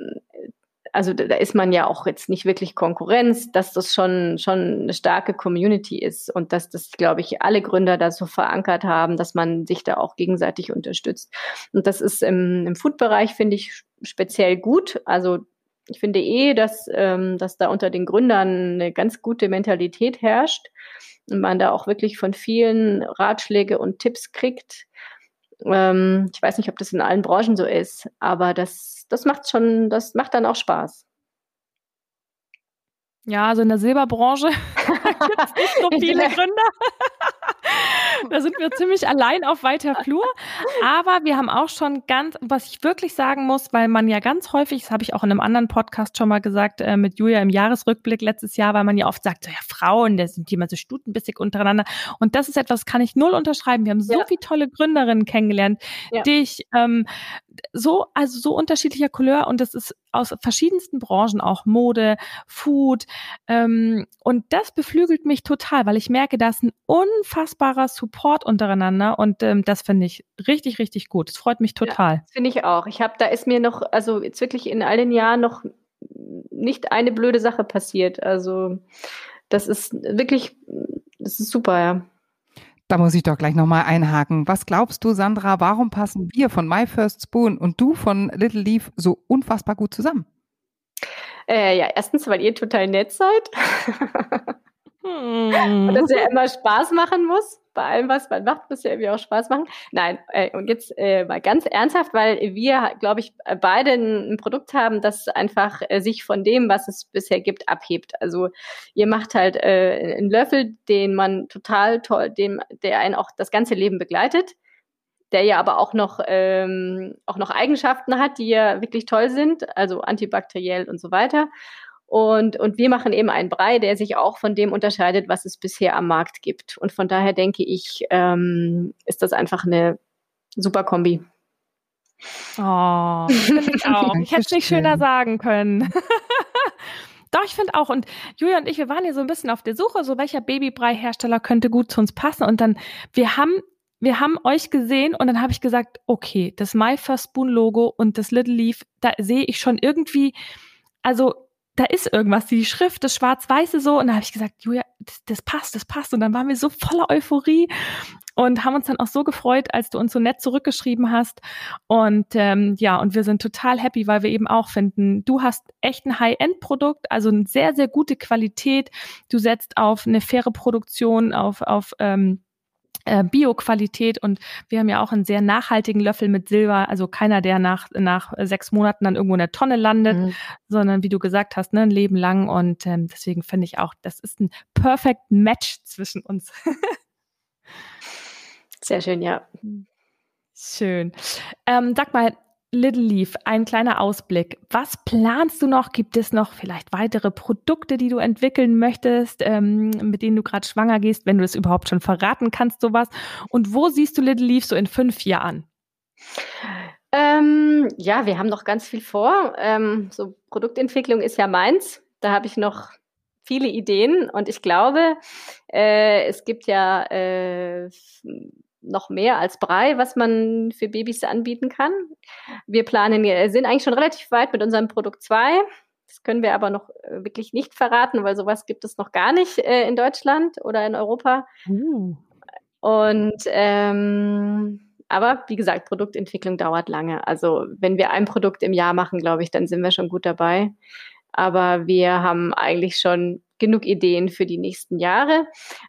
C: also da ist man ja auch jetzt nicht wirklich Konkurrenz, dass das schon, schon eine starke Community ist und dass das, glaube ich, alle Gründer da so verankert haben, dass man sich da auch gegenseitig unterstützt. Und das ist im, im Food-Bereich, finde ich, speziell gut. Also ich finde eh, dass, ähm, dass da unter den Gründern eine ganz gute Mentalität herrscht und man da auch wirklich von vielen Ratschläge und Tipps kriegt ähm, ich weiß nicht, ob das in allen Branchen so ist, aber das, das macht schon, das macht dann auch Spaß.
A: Ja, also in der Silberbranche gibt es nicht so viele Gründer. Da sind wir ziemlich allein auf weiter Flur. Aber wir haben auch schon ganz, was ich wirklich sagen muss, weil man ja ganz häufig, das habe ich auch in einem anderen Podcast schon mal gesagt, äh, mit Julia im Jahresrückblick letztes Jahr, weil man ja oft sagt, so, ja, Frauen, da sind die immer so stutenbissig untereinander. Und das ist etwas, kann ich null unterschreiben. Wir haben so ja. viele tolle Gründerinnen kennengelernt, ja. dich ähm, so, also so unterschiedlicher Couleur und das ist aus verschiedensten Branchen, auch Mode, Food. Ähm, und das beflügelt mich total, weil ich merke, da ist ein unfassbarer Support untereinander und ähm, das finde ich richtig, richtig gut. Das freut mich total. Ja,
C: finde ich auch. Ich habe, da ist mir noch, also jetzt wirklich in all den Jahren noch nicht eine blöde Sache passiert. Also das ist wirklich, das ist super, ja.
B: Da muss ich doch gleich nochmal einhaken. Was glaubst du, Sandra, warum passen wir von My First Spoon und du von Little Leaf so unfassbar gut zusammen?
C: Äh, ja, erstens, weil ihr total nett seid. Hm. Und dass er immer Spaß machen muss. Bei allem, was man macht, muss ja irgendwie auch Spaß machen. Nein, äh, und jetzt äh, mal ganz ernsthaft, weil wir, glaube ich, beide ein, Produkt haben, das einfach äh, sich von dem, was es bisher gibt, abhebt. Also ihr macht halt äh, einen Löffel, den man total toll, den, der einen auch das ganze Leben begleitet der ja aber auch noch, ähm, auch noch Eigenschaften hat, die ja wirklich toll sind, also antibakteriell und so weiter. Und, und wir machen eben einen Brei, der sich auch von dem unterscheidet, was es bisher am Markt gibt. Und von daher denke ich, ähm, ist das einfach eine super Kombi.
A: Oh, finde ich auch. Ich hätte es nicht schöner sagen können. Doch, ich finde auch. Und Julia und ich, wir waren hier so ein bisschen auf der Suche, so welcher Babybrei-Hersteller könnte gut zu uns passen. Und dann, wir haben, wir haben euch gesehen und dann habe ich gesagt, okay, das My First Spoon Logo und das Little Leaf, da sehe ich schon irgendwie, also da ist irgendwas, die Schrift, das Schwarz-Weiße so. Und da habe ich gesagt, Julia, das, das, passt, das passt. Und dann waren wir so voller Euphorie und haben uns dann auch so gefreut, als du uns so nett zurückgeschrieben hast. Und ähm, ja, und wir sind total happy, weil wir eben auch finden, du hast echt ein High-End-Produkt, also eine sehr, sehr gute Qualität. Du setzt auf eine faire Produktion, auf, auf ähm, äh, Bio-Qualität und wir haben ja auch einen sehr nachhaltigen Löffel mit Silber, also keiner, der nach, nach sechs Monaten dann irgendwo in der Tonne landet, mhm. sondern wie du gesagt hast, ne, ein Leben lang und ähm, deswegen finde ich auch, das ist ein perfect Match zwischen uns.
C: sehr schön, ja.
A: Schön. Ähm, sag mal, Little Leaf, ein kleiner Ausblick. Was planst du noch? Gibt es noch vielleicht weitere Produkte, die du entwickeln möchtest, ähm, mit denen du gerade schwanger gehst, wenn du es überhaupt schon verraten kannst, sowas? Und wo siehst du Little Leaf so in fünf Jahren?
C: Ähm, ja, wir haben noch ganz viel vor. Ähm, so Produktentwicklung ist ja meins. Da habe ich noch viele Ideen und ich glaube, äh, es gibt ja äh, noch mehr als Brei, was man für Babys anbieten kann. Wir planen, sind eigentlich schon relativ weit mit unserem Produkt 2. Das können wir aber noch äh, wirklich nicht verraten, weil sowas gibt es noch gar nicht äh, in Deutschland oder in Europa. Uh. Und ähm, aber wie gesagt, Produktentwicklung dauert lange. Also wenn wir ein Produkt im Jahr machen, glaube ich, dann sind wir schon gut dabei. Aber wir haben eigentlich schon genug Ideen für die nächsten Jahre.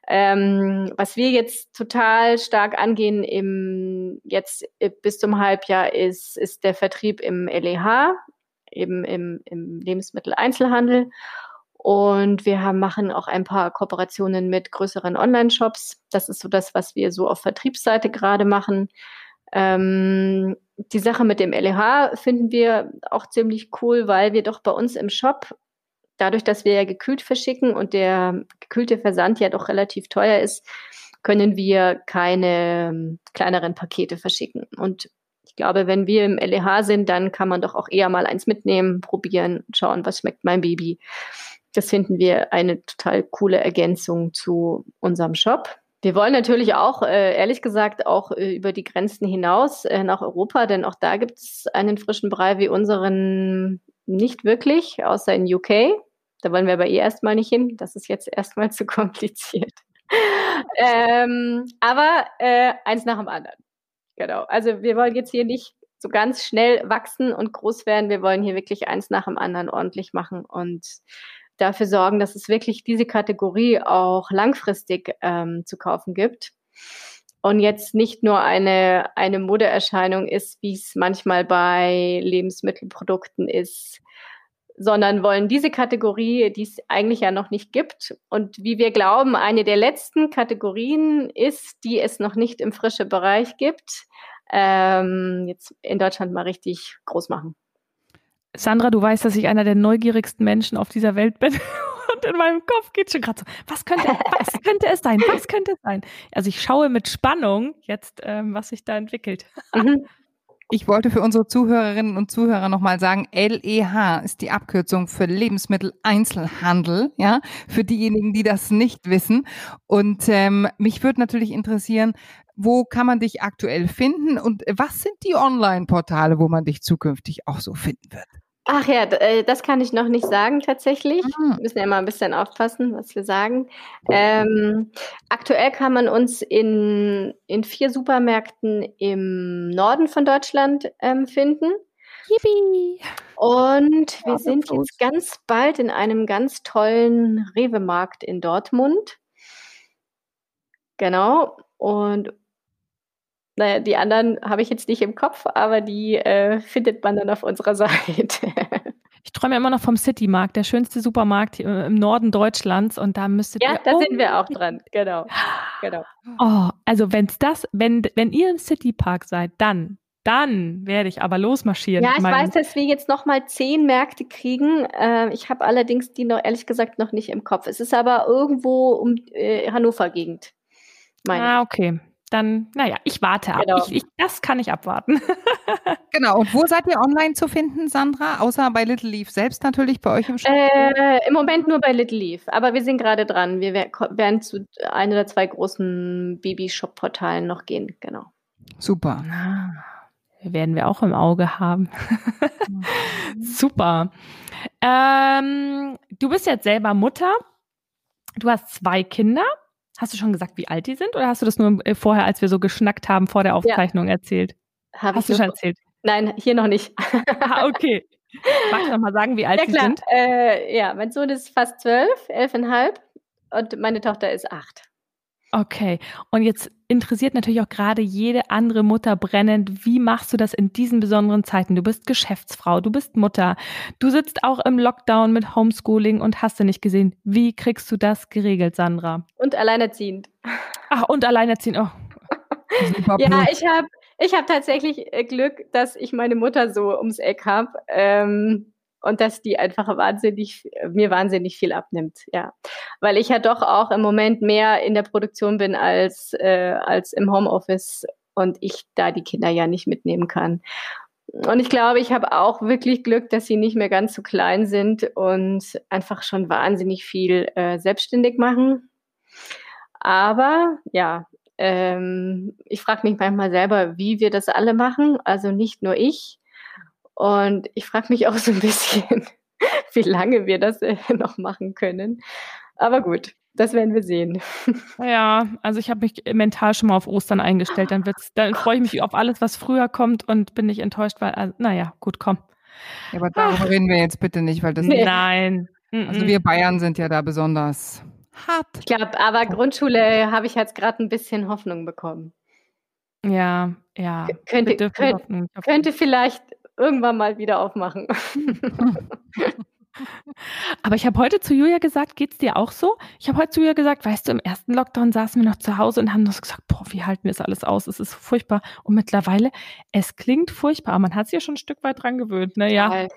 C: Ähm, was wir jetzt total stark angehen im jetzt äh, bis zum Halbjahr ist, ist der Vertrieb im LEH, eben im, im Lebensmitteleinzelhandel. Und wir haben, machen auch ein paar Kooperationen mit größeren Online-Shops. Das ist so das, was wir so auf Vertriebsseite gerade machen. Ähm, die Sache mit dem LEH finden wir auch ziemlich cool, weil wir doch bei uns im Shop, dadurch, dass wir ja gekühlt verschicken und der gekühlte Versand ja doch relativ teuer ist, können wir keine ähm, kleineren Pakete verschicken. Und ich glaube, wenn wir im LEH sind, dann kann man doch auch eher mal eins mitnehmen, probieren, schauen, was schmeckt mein Baby. Das finden wir eine total coole Ergänzung zu unserem Shop. Wir wollen natürlich auch, äh, ehrlich gesagt, auch äh, über die Grenzen hinaus äh, nach Europa, denn auch da gibt es einen frischen Brei wie unseren nicht wirklich, außer in UK. Da wollen wir aber eh erstmal nicht hin. Das ist jetzt erstmal zu kompliziert. ähm, aber äh, eins nach dem anderen. Genau. Also wir wollen jetzt hier nicht so ganz schnell wachsen und groß werden. Wir wollen hier wirklich eins nach dem anderen ordentlich machen und dafür sorgen, dass es wirklich diese Kategorie auch langfristig ähm, zu kaufen gibt. Und jetzt nicht nur eine, eine Modeerscheinung ist, wie es manchmal bei Lebensmittelprodukten ist, sondern wollen diese Kategorie, die es eigentlich ja noch nicht gibt und wie wir glauben, eine der letzten Kategorien ist, die es noch nicht im frische Bereich gibt, ähm, jetzt in Deutschland mal richtig groß machen.
A: Sandra, du weißt, dass ich einer der neugierigsten Menschen auf dieser Welt bin. Und in meinem Kopf geht schon gerade so, was könnte, was könnte es sein? Was könnte es sein? Also ich schaue mit Spannung jetzt, ähm, was sich da entwickelt.
B: Mhm. Ich wollte für unsere Zuhörerinnen und Zuhörer nochmal sagen, LEH ist die Abkürzung für Lebensmitteleinzelhandel, ja, für diejenigen, die das nicht wissen. Und ähm, mich würde natürlich interessieren, wo kann man dich aktuell finden und was sind die Online-Portale, wo man dich zukünftig auch so finden wird?
C: Ach ja, äh, das kann ich noch nicht sagen tatsächlich. Mhm. Wir müssen ja immer ein bisschen aufpassen, was wir sagen. Ähm, aktuell kann man uns in, in vier Supermärkten im Norden von Deutschland ähm, finden. Yippie. Und wir ja, sind jetzt ganz bald in einem ganz tollen Rewe-Markt in Dortmund. Genau. Und naja, die anderen habe ich jetzt nicht im Kopf, aber die äh, findet man dann auf unserer Seite.
A: Ich träume immer noch vom City-Markt, der schönste Supermarkt im Norden Deutschlands und da müsstet
C: ja, ihr. Ja, da sind wir auch dran, genau. genau.
A: Oh, also wenn's das, wenn, wenn ihr im City-Park seid, dann, dann werde ich aber losmarschieren.
C: Ja, ich weiß, dass wir jetzt nochmal zehn Märkte kriegen. Äh, ich habe allerdings die noch ehrlich gesagt noch nicht im Kopf. Es ist aber irgendwo um äh, Hannover-Gegend.
A: Ah, okay dann, naja, ich warte ab. Genau. Ich, ich, das kann ich abwarten.
B: genau. Und wo seid ihr online zu finden, Sandra? Außer bei Little Leaf selbst natürlich, bei euch im
C: Shop? Äh, Im Moment nur bei Little Leaf. Aber wir sind gerade dran. Wir werden zu ein oder zwei großen Baby-Shop-Portalen noch gehen. Genau.
B: Super.
A: Ah, werden wir auch im Auge haben. Super. Ähm, du bist jetzt selber Mutter. Du hast zwei Kinder. Hast du schon gesagt, wie alt die sind oder hast du das nur äh, vorher, als wir so geschnackt haben vor der Aufzeichnung ja. erzählt?
C: Hab hast du schon erzählt? Nein, hier noch nicht.
A: ah, okay. Magst du noch mal sagen, wie alt ja, sie sind?
C: Äh, ja, mein Sohn ist fast zwölf, elfeinhalb und meine Tochter ist acht.
A: Okay. Und jetzt interessiert natürlich auch gerade jede andere Mutter brennend, wie machst du das in diesen besonderen Zeiten? Du bist Geschäftsfrau, du bist Mutter, du sitzt auch im Lockdown mit Homeschooling und hast du nicht gesehen. Wie kriegst du das geregelt, Sandra?
C: Und alleinerziehend.
A: Ach, und alleinerziehend. Oh.
C: ja, ich habe ich hab tatsächlich äh, Glück, dass ich meine Mutter so ums Eck habe. Ähm, und dass die einfach wahnsinnig, mir wahnsinnig viel abnimmt, ja. Weil ich ja doch auch im Moment mehr in der Produktion bin als, äh, als im Homeoffice und ich da die Kinder ja nicht mitnehmen kann. Und ich glaube, ich habe auch wirklich Glück, dass sie nicht mehr ganz so klein sind und einfach schon wahnsinnig viel äh, selbstständig machen. Aber ja, ähm, ich frage mich manchmal selber, wie wir das alle machen, also nicht nur ich. Und ich frage mich auch so ein bisschen, wie lange wir das äh, noch machen können. Aber gut, das werden wir sehen.
A: Ja, also ich habe mich mental schon mal auf Ostern eingestellt. Dann, wird's, dann freue ich mich auf alles, was früher kommt und bin nicht enttäuscht, weil, also, naja, gut, komm.
B: Ja, aber darüber Ach. reden wir jetzt bitte nicht, weil das.
A: Nee. Nein.
B: Also wir Bayern sind ja da besonders hart.
C: Ich glaube, aber Grundschule habe ich jetzt gerade ein bisschen Hoffnung bekommen.
A: Ja, ja.
C: Könnte, könnte, könnte vielleicht irgendwann mal wieder aufmachen.
A: Aber ich habe heute zu Julia gesagt, geht es dir auch so? Ich habe heute zu Julia gesagt, weißt du, im ersten Lockdown saßen wir noch zu Hause und haben uns gesagt, boah, wie halten wir das alles aus? Es ist furchtbar. Und mittlerweile, es klingt furchtbar. Man hat sich ja schon ein Stück weit dran gewöhnt, ne? Ja.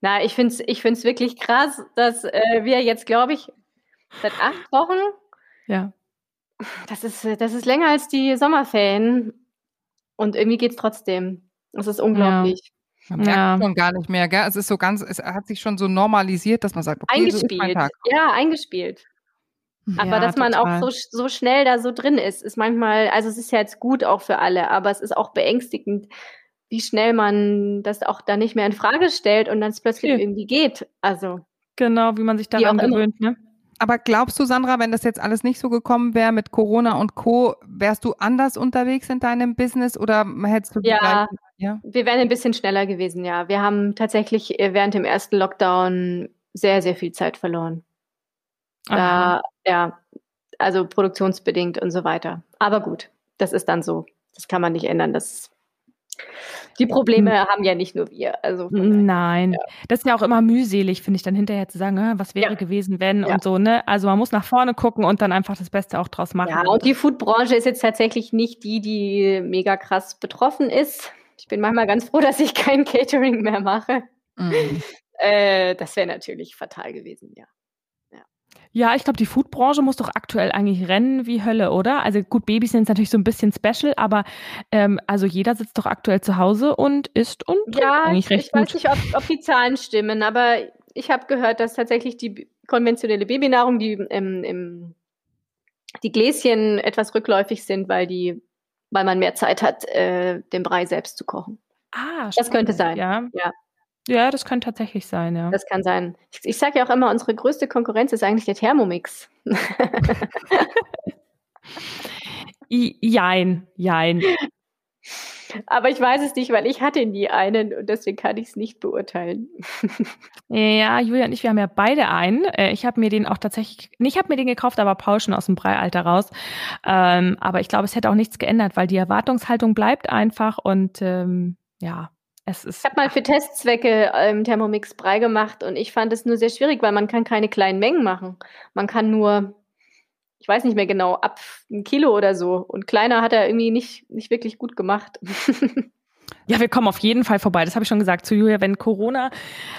C: Na, ich finde es ich find's wirklich krass, dass äh, wir jetzt, glaube ich, seit acht Wochen.
A: Ja.
C: Das ist, das ist länger als die Sommerferien. Und irgendwie geht es trotzdem. Das ist unglaublich. Ja.
B: Man merkt ja. schon gar nicht mehr, gell? Es ist so ganz, es hat sich schon so normalisiert, dass man sagt,
C: okay, eingespielt. So ja, eingespielt. Aber ja, dass man total. auch so, so schnell da so drin ist, ist manchmal, also es ist ja jetzt gut auch für alle, aber es ist auch beängstigend, wie schnell man das auch da nicht mehr in Frage stellt und dann es plötzlich ja. irgendwie geht. Also.
A: Genau, wie man sich daran gewöhnt, ne?
B: Aber glaubst du, Sandra, wenn das jetzt alles nicht so gekommen wäre mit Corona und Co., wärst du anders unterwegs in deinem Business oder hättest du
C: ja, gleichen, ja, wir wären ein bisschen schneller gewesen, ja. Wir haben tatsächlich äh, während dem ersten Lockdown sehr, sehr viel Zeit verloren. Da, ja, also produktionsbedingt und so weiter. Aber gut, das ist dann so. Das kann man nicht ändern. Das die Probleme hm. haben ja nicht nur wir. Also
A: Nein, ja. das ist ja auch immer mühselig, finde ich, dann hinterher zu sagen, was wäre ja. gewesen, wenn ja. und so. Ne? Also man muss nach vorne gucken und dann einfach das Beste auch draus machen. Ja,
C: und die Foodbranche ist jetzt tatsächlich nicht die, die mega krass betroffen ist. Ich bin manchmal ganz froh, dass ich kein Catering mehr mache. Mhm. Äh, das wäre natürlich fatal gewesen, ja.
A: Ja, ich glaube, die Foodbranche muss doch aktuell eigentlich rennen wie Hölle, oder? Also gut, Babys sind natürlich so ein bisschen special, aber ähm, also jeder sitzt doch aktuell zu Hause und isst und
C: ja, eigentlich recht ich gut. weiß nicht, ob, ob die Zahlen stimmen, aber ich habe gehört, dass tatsächlich die konventionelle Babynahrung, die ähm, im, die Gläschen etwas rückläufig sind, weil die, weil man mehr Zeit hat, äh, den Brei selbst zu kochen.
A: Ah,
C: das könnte sein.
A: Ja. ja. Ja, das kann tatsächlich sein, ja.
C: Das kann sein. Ich, ich sage ja auch immer, unsere größte Konkurrenz ist eigentlich der Thermomix.
A: jein, jein.
C: Aber ich weiß es nicht, weil ich hatte nie einen und deswegen kann ich es nicht beurteilen.
A: Ja, Julia und ich, wir haben ja beide einen. Äh, ich habe mir den auch tatsächlich, ich habe mir den gekauft, aber Paul schon aus dem Breialter raus. Ähm, aber ich glaube, es hätte auch nichts geändert, weil die Erwartungshaltung bleibt einfach und ähm, ja, es ist
C: ich habe mal für Testzwecke ähm, Thermomix Brei gemacht und ich fand es nur sehr schwierig, weil man kann keine kleinen Mengen machen. Man kann nur, ich weiß nicht mehr genau, ab ein Kilo oder so. Und kleiner hat er irgendwie nicht, nicht wirklich gut gemacht.
A: Ja, wir kommen auf jeden Fall vorbei. Das habe ich schon gesagt zu Julia. Wenn Corona,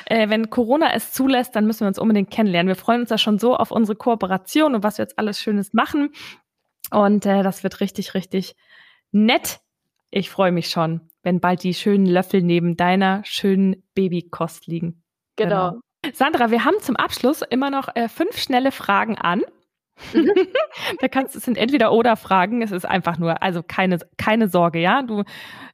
A: äh, wenn Corona es zulässt, dann müssen wir uns unbedingt kennenlernen. Wir freuen uns da schon so auf unsere Kooperation und was wir jetzt alles Schönes machen. Und äh, das wird richtig, richtig nett. Ich freue mich schon wenn bald die schönen Löffel neben deiner schönen Babykost liegen.
C: Genau. genau.
A: Sandra, wir haben zum Abschluss immer noch äh, fünf schnelle Fragen an. Mhm. da kannst es sind entweder oder Fragen. Es ist einfach nur, also keine, keine Sorge, ja. Du,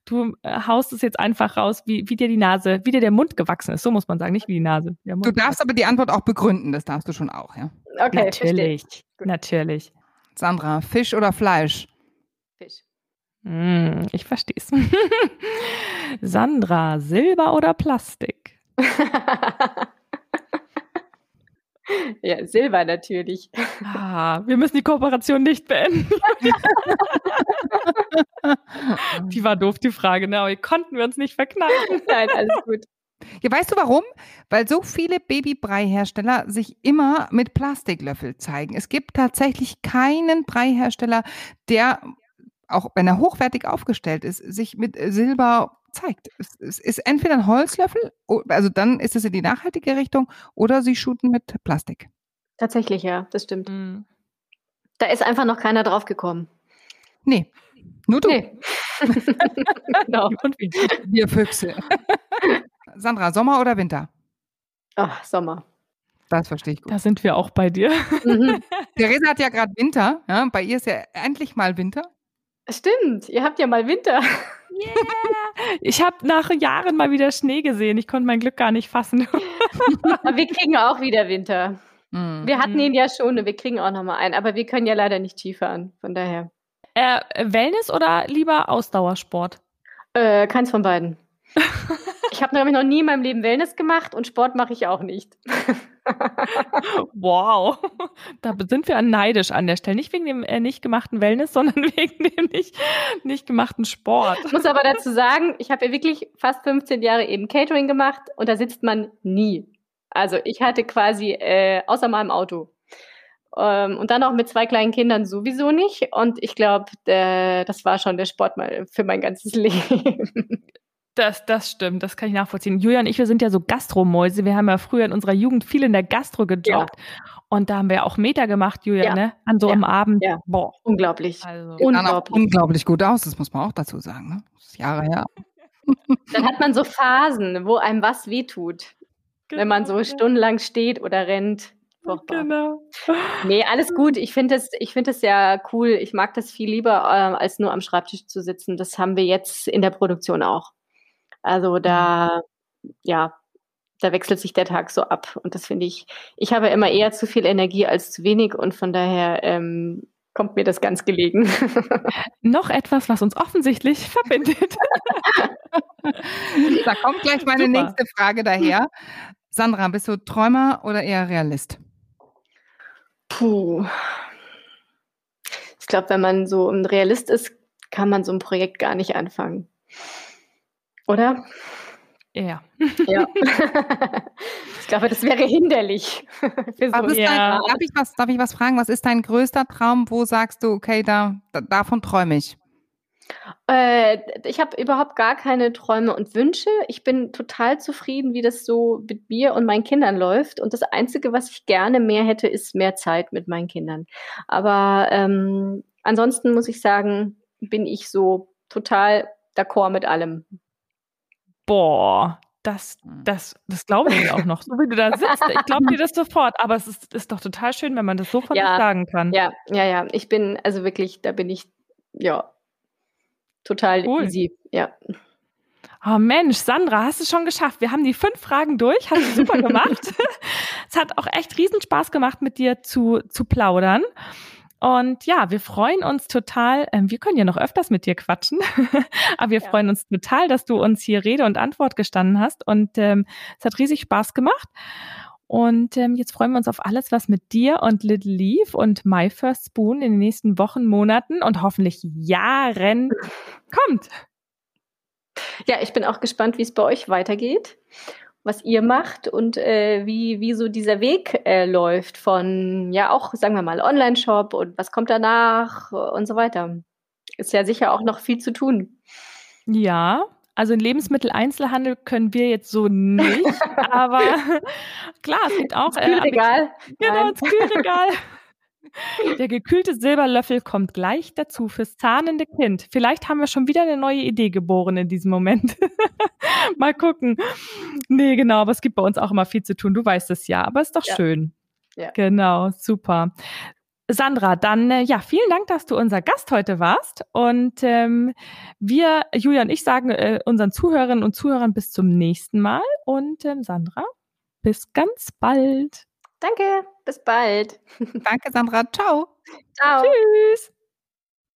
A: du äh, haust es jetzt einfach raus, wie, wie dir die Nase, wie dir der Mund gewachsen ist. So muss man sagen, nicht wie die Nase.
B: Du darfst aber die Antwort auch begründen, das darfst du schon auch, ja.
A: Okay, natürlich, natürlich.
B: Sandra, Fisch oder Fleisch?
A: Hm, ich verstehe es. Sandra, Silber oder Plastik?
C: ja, Silber natürlich.
A: Ah, wir müssen die Kooperation nicht beenden. die war doof, die Frage, ne? aber wir konnten wir uns nicht verkneifen.
C: Nein, alles gut.
B: Ja, weißt du warum? Weil so viele Babybrei-Hersteller sich immer mit Plastiklöffel zeigen. Es gibt tatsächlich keinen Breihersteller, der auch wenn er hochwertig aufgestellt ist, sich mit Silber zeigt. Es, es ist entweder ein Holzlöffel, also dann ist es in die nachhaltige Richtung, oder sie shooten mit Plastik.
C: Tatsächlich, ja, das stimmt. Mhm. Da ist einfach noch keiner drauf gekommen.
B: Nee, nur du. Nee. genau. Und wir Füchse. Sandra, Sommer oder Winter?
C: Ach, Sommer.
B: Das verstehe ich gut.
A: Da sind wir auch bei dir.
B: Mhm. Theresa hat ja gerade Winter. Ja? Bei ihr ist ja endlich mal Winter.
C: Stimmt, ihr habt ja mal Winter.
A: Yeah! Ich habe nach Jahren mal wieder Schnee gesehen. Ich konnte mein Glück gar nicht fassen.
C: aber wir kriegen auch wieder Winter. Mhm. Wir hatten ihn ja schon und wir kriegen auch noch mal einen, aber wir können ja leider nicht Skifahren, von daher.
A: Äh, Wellness oder lieber Ausdauersport?
C: Äh, keins von beiden. ich habe nämlich noch nie in meinem Leben Wellness gemacht und Sport mache ich auch nicht.
A: wow, da sind wir neidisch an der Stelle. Nicht wegen dem äh, nicht gemachten Wellness, sondern wegen dem nicht, nicht gemachten Sport.
C: Ich muss aber dazu sagen, ich habe ja wirklich fast 15 Jahre eben Catering gemacht und da sitzt man nie. Also ich hatte quasi äh, außer meinem Auto. Ähm, und dann auch mit zwei kleinen Kindern sowieso nicht. Und ich glaube, das war schon der Sport mal für mein ganzes Leben.
A: Das, das stimmt, das kann ich nachvollziehen. Julia und ich, wir sind ja so Gastromäuse. Wir haben ja früher in unserer Jugend viel in der Gastro gejobbt. Ja. Und da haben wir auch Meter gemacht, Julia, ja. ne? An so ja. einem Abend.
C: Ja. Boah. Unglaublich.
B: Also. Unglaublich. unglaublich gut aus, das muss man auch dazu sagen. Ne? Das ist Jahre her.
C: Dann hat man so Phasen, wo einem was wehtut. Genau. Wenn man so genau. stundenlang steht oder rennt. Furchtbar. Genau. Nee, alles gut. Ich finde es find ja cool. Ich mag das viel lieber, äh, als nur am Schreibtisch zu sitzen. Das haben wir jetzt in der Produktion auch. Also da, mhm. ja, da wechselt sich der Tag so ab. Und das finde ich, ich habe immer eher zu viel Energie als zu wenig und von daher ähm, kommt mir das ganz gelegen.
A: Noch etwas, was uns offensichtlich verbindet.
B: da kommt gleich meine Super. nächste Frage daher. Sandra, bist du Träumer oder eher Realist?
C: Puh. Ich glaube, wenn man so ein Realist ist, kann man so ein Projekt gar nicht anfangen. Oder?
A: Ja.
C: ja. ich glaube, das wäre hinderlich.
B: Für so ja. dein, darf, ich was, darf ich was fragen? Was ist dein größter Traum? Wo sagst du, okay, da, da davon träume ich?
C: Äh, ich habe überhaupt gar keine Träume und Wünsche. Ich bin total zufrieden, wie das so mit mir und meinen Kindern läuft. Und das Einzige, was ich gerne mehr hätte, ist mehr Zeit mit meinen Kindern. Aber ähm, ansonsten muss ich sagen, bin ich so total d'accord mit allem.
A: Boah, das, hm. das, das glaube ich auch noch. So wie du da sitzt, ich glaube dir das sofort. Aber es ist, ist doch total schön, wenn man das so von ja, sagen kann.
C: Ja, ja, ja. Ich bin, also wirklich, da bin ich, ja, total cool. easy. Ja.
A: Oh Mensch, Sandra, hast du schon geschafft. Wir haben die fünf Fragen durch. Hast du super gemacht. es hat auch echt riesen Spaß gemacht, mit dir zu, zu plaudern. Und ja, wir freuen uns total. Ähm, wir können ja noch öfters mit dir quatschen, aber wir ja. freuen uns total, dass du uns hier Rede und Antwort gestanden hast. Und ähm, es hat riesig Spaß gemacht. Und ähm, jetzt freuen wir uns auf alles, was mit dir und Little Leaf und My First Spoon in den nächsten Wochen, Monaten und hoffentlich Jahren kommt.
C: Ja, ich bin auch gespannt, wie es bei euch weitergeht, was ihr macht und äh, wie, wie so dieser Weg äh, läuft von, ja, auch, sagen wir mal, Online-Shop und was kommt danach und so weiter. Ist ja sicher auch noch viel zu tun.
A: Ja, also in Lebensmitteleinzelhandel können wir jetzt so nicht, aber klar, es gibt auch.
C: Äh, Kühlregal.
A: genau, ins Kühlregal. Der gekühlte Silberlöffel kommt gleich dazu fürs zahnende Kind. Vielleicht haben wir schon wieder eine neue Idee geboren in diesem Moment. Mal gucken. Nee, genau, aber es gibt bei uns auch immer viel zu tun. Du weißt es ja, aber ist doch ja. schön. Ja. Genau, super. Sandra, dann äh, ja, vielen Dank, dass du unser Gast heute warst. Und ähm, wir, Julia und ich, sagen äh, unseren Zuhörerinnen und Zuhörern bis zum nächsten Mal. Und ähm, Sandra, bis ganz bald.
C: Danke, bis bald.
B: Danke, Sandra. Ciao.
C: Ciao.
A: Tschüss.